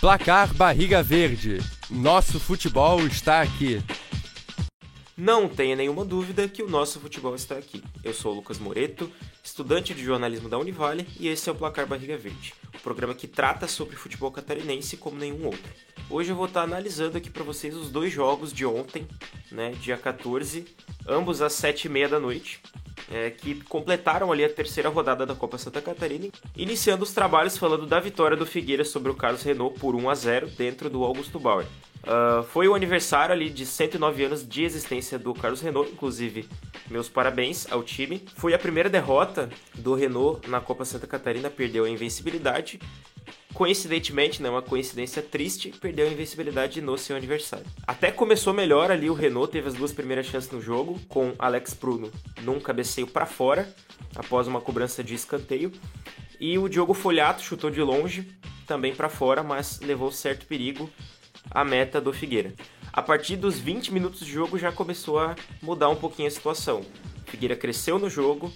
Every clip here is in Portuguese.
Placar Barriga Verde. Nosso futebol está aqui. Não tenha nenhuma dúvida que o nosso futebol está aqui. Eu sou o Lucas Moreto, estudante de jornalismo da Univale, e esse é o Placar Barriga Verde, o programa que trata sobre futebol catarinense como nenhum outro. Hoje eu vou estar analisando aqui para vocês os dois jogos de ontem, né, dia 14, ambos às 7h30 da noite, é, que completaram ali a terceira rodada da Copa Santa Catarina, iniciando os trabalhos falando da vitória do Figueira sobre o Carlos Renault por 1 a 0 dentro do Augusto Bauer. Uh, foi o aniversário ali de 109 anos de existência do Carlos Renault, inclusive meus parabéns ao time. Foi a primeira derrota do Renault na Copa Santa Catarina, perdeu a invencibilidade coincidentemente, né, uma coincidência triste, perdeu a invencibilidade no seu aniversário. Até começou melhor ali o Renault, teve as duas primeiras chances no jogo, com Alex Pruno num cabeceio para fora, após uma cobrança de escanteio, e o Diogo Folhato chutou de longe, também para fora, mas levou certo perigo à meta do Figueira. A partir dos 20 minutos de jogo já começou a mudar um pouquinho a situação. Figueira cresceu no jogo,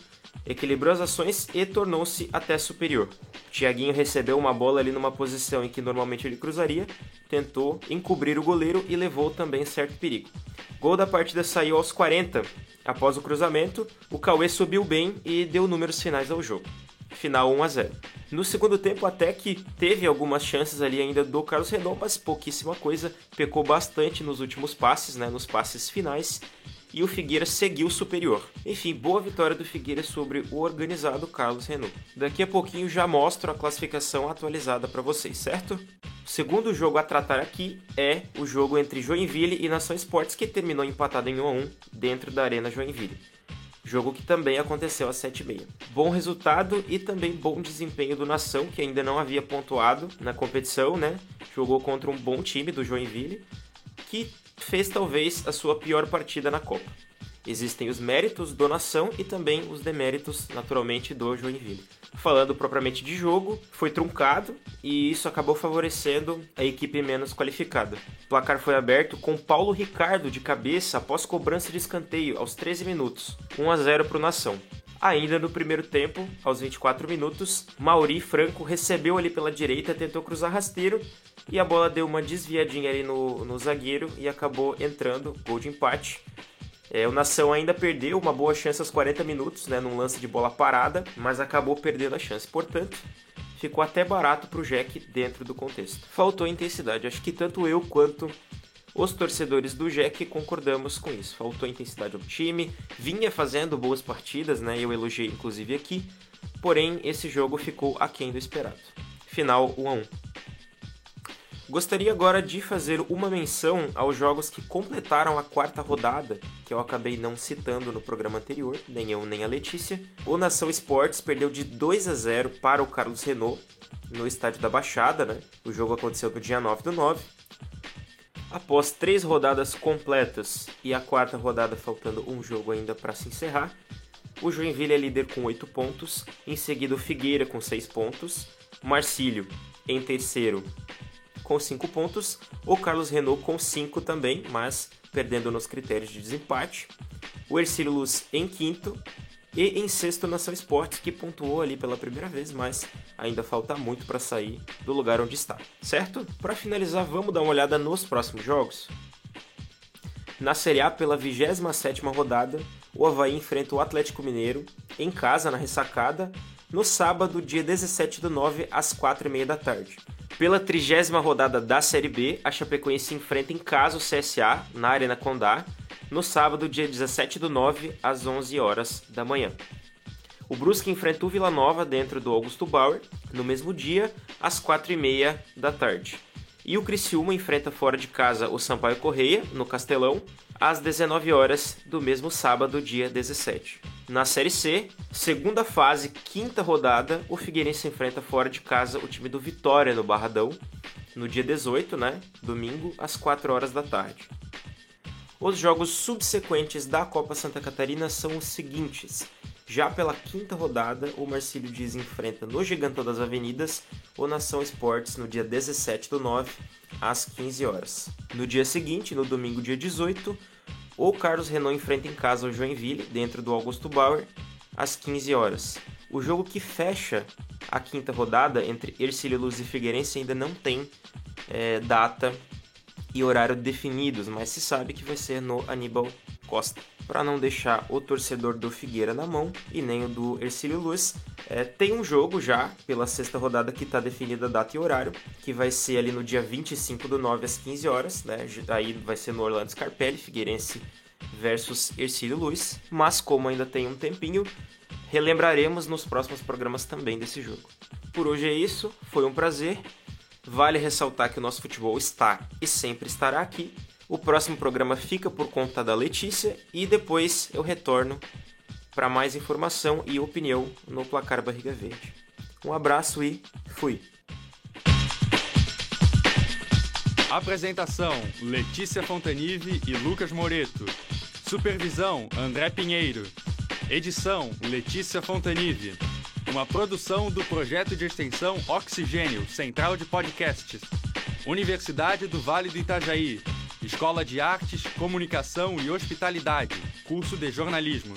equilibrou as ações e tornou-se até superior. Thiaguinho recebeu uma bola ali numa posição em que normalmente ele cruzaria, tentou encobrir o goleiro e levou também certo perigo. Gol da partida saiu aos 40. Após o cruzamento, o Cauê subiu bem e deu números finais ao jogo. Final 1 a 0. No segundo tempo, até que teve algumas chances ali ainda do Carlos Renault, mas pouquíssima coisa. Pecou bastante nos últimos passes, né, nos passes finais e o Figueira seguiu superior. Enfim, boa vitória do Figueira sobre o organizado Carlos Renault. Daqui a pouquinho já mostro a classificação atualizada para vocês, certo? O segundo jogo a tratar aqui é o jogo entre Joinville e Nação Esportes, que terminou empatado em 1 a 1 dentro da Arena Joinville. Jogo que também aconteceu às 7h30. Bom resultado e também bom desempenho do Nação, que ainda não havia pontuado na competição, né? Jogou contra um bom time do Joinville, que fez talvez a sua pior partida na Copa. Existem os méritos do Nação e também os deméritos, naturalmente, do Joinville. Falando propriamente de jogo, foi truncado e isso acabou favorecendo a equipe menos qualificada. O placar foi aberto com Paulo Ricardo de cabeça após cobrança de escanteio aos 13 minutos, 1 a 0 para o Nação. Ainda no primeiro tempo, aos 24 minutos, Mauri Franco recebeu ali pela direita, tentou cruzar rasteiro e a bola deu uma desviadinha ali no, no zagueiro e acabou entrando, gol de empate. É, o Nação ainda perdeu uma boa chance aos 40 minutos, né, num lance de bola parada, mas acabou perdendo a chance. Portanto, ficou até barato para o Jack dentro do contexto. Faltou intensidade, acho que tanto eu quanto os torcedores do Jack concordamos com isso. Faltou intensidade ao time, vinha fazendo boas partidas, né? Eu elogiei inclusive aqui, porém esse jogo ficou aquém do esperado. Final 1 a 1. Gostaria agora de fazer uma menção aos jogos que completaram a quarta rodada, que eu acabei não citando no programa anterior, nem eu nem a Letícia. O Nação Esportes perdeu de 2 a 0 para o Carlos Renault no estádio da Baixada, né? O jogo aconteceu no dia 9 do 9. Após três rodadas completas e a quarta rodada faltando um jogo ainda para se encerrar, o Joinville é líder com 8 pontos, em seguida o Figueira com 6 pontos, Marcílio em terceiro com 5 pontos, o Carlos Renault com 5 também, mas perdendo nos critérios de desempate, o Ercílio Luz em quinto e em sexto Nação Esportes, que pontuou ali pela primeira vez, mas ainda falta muito para sair do lugar onde está, certo? Para finalizar, vamos dar uma olhada nos próximos jogos. Na Série A, pela 27ª rodada, o Havaí enfrenta o Atlético Mineiro em casa, na ressacada, no sábado, dia 17 do 9, às 4h30 da tarde. Pela trigésima rodada da Série B, a Chapecoense enfrenta em casa o CSA, na Arena Condá, no sábado, dia 17 do 9, às 11 horas da manhã. O Brusque enfrenta o Vila Nova dentro do Augusto Bauer, no mesmo dia, às 4h30 da tarde. E o Criciúma enfrenta fora de casa o Sampaio Correia, no Castelão, às 19 horas do mesmo sábado, dia 17. Na Série C, segunda fase, quinta rodada, o Figueirense enfrenta fora de casa o time do Vitória no Barradão, no dia 18, né, domingo, às 4 horas da tarde. Os jogos subsequentes da Copa Santa Catarina são os seguintes. Já pela quinta rodada, o Marcílio Dias enfrenta no Gigantão das Avenidas o Nação Esportes no dia 17 do 9, às 15 horas. No dia seguinte, no domingo dia 18, o Carlos Renault enfrenta em casa o Joinville, dentro do Augusto Bauer, às 15 horas. O jogo que fecha a quinta rodada entre Ercílio Luz e Figueirense ainda não tem é, data e horário definidos, mas se sabe que vai ser no Aníbal Costa. Para não deixar o torcedor do Figueira na mão e nem o do Ercílio Luz, é, tem um jogo já pela sexta rodada que está definida data e horário, que vai ser ali no dia 25 do 9 às 15 horas, né? Aí vai ser no Orlando Scarpelli, Figueirense versus Ercílio Luz. Mas como ainda tem um tempinho, relembraremos nos próximos programas também desse jogo. Por hoje é isso, foi um prazer. Vale ressaltar que o nosso futebol está e sempre estará aqui. O próximo programa fica por conta da Letícia e depois eu retorno para mais informação e opinião no Placar Barriga Verde. Um abraço e fui! Apresentação: Letícia Fontanive e Lucas Moreto. Supervisão: André Pinheiro. Edição: Letícia Fontanive. Uma produção do projeto de extensão Oxigênio, Central de Podcasts. Universidade do Vale do Itajaí. Escola de Artes, Comunicação e Hospitalidade. Curso de Jornalismo.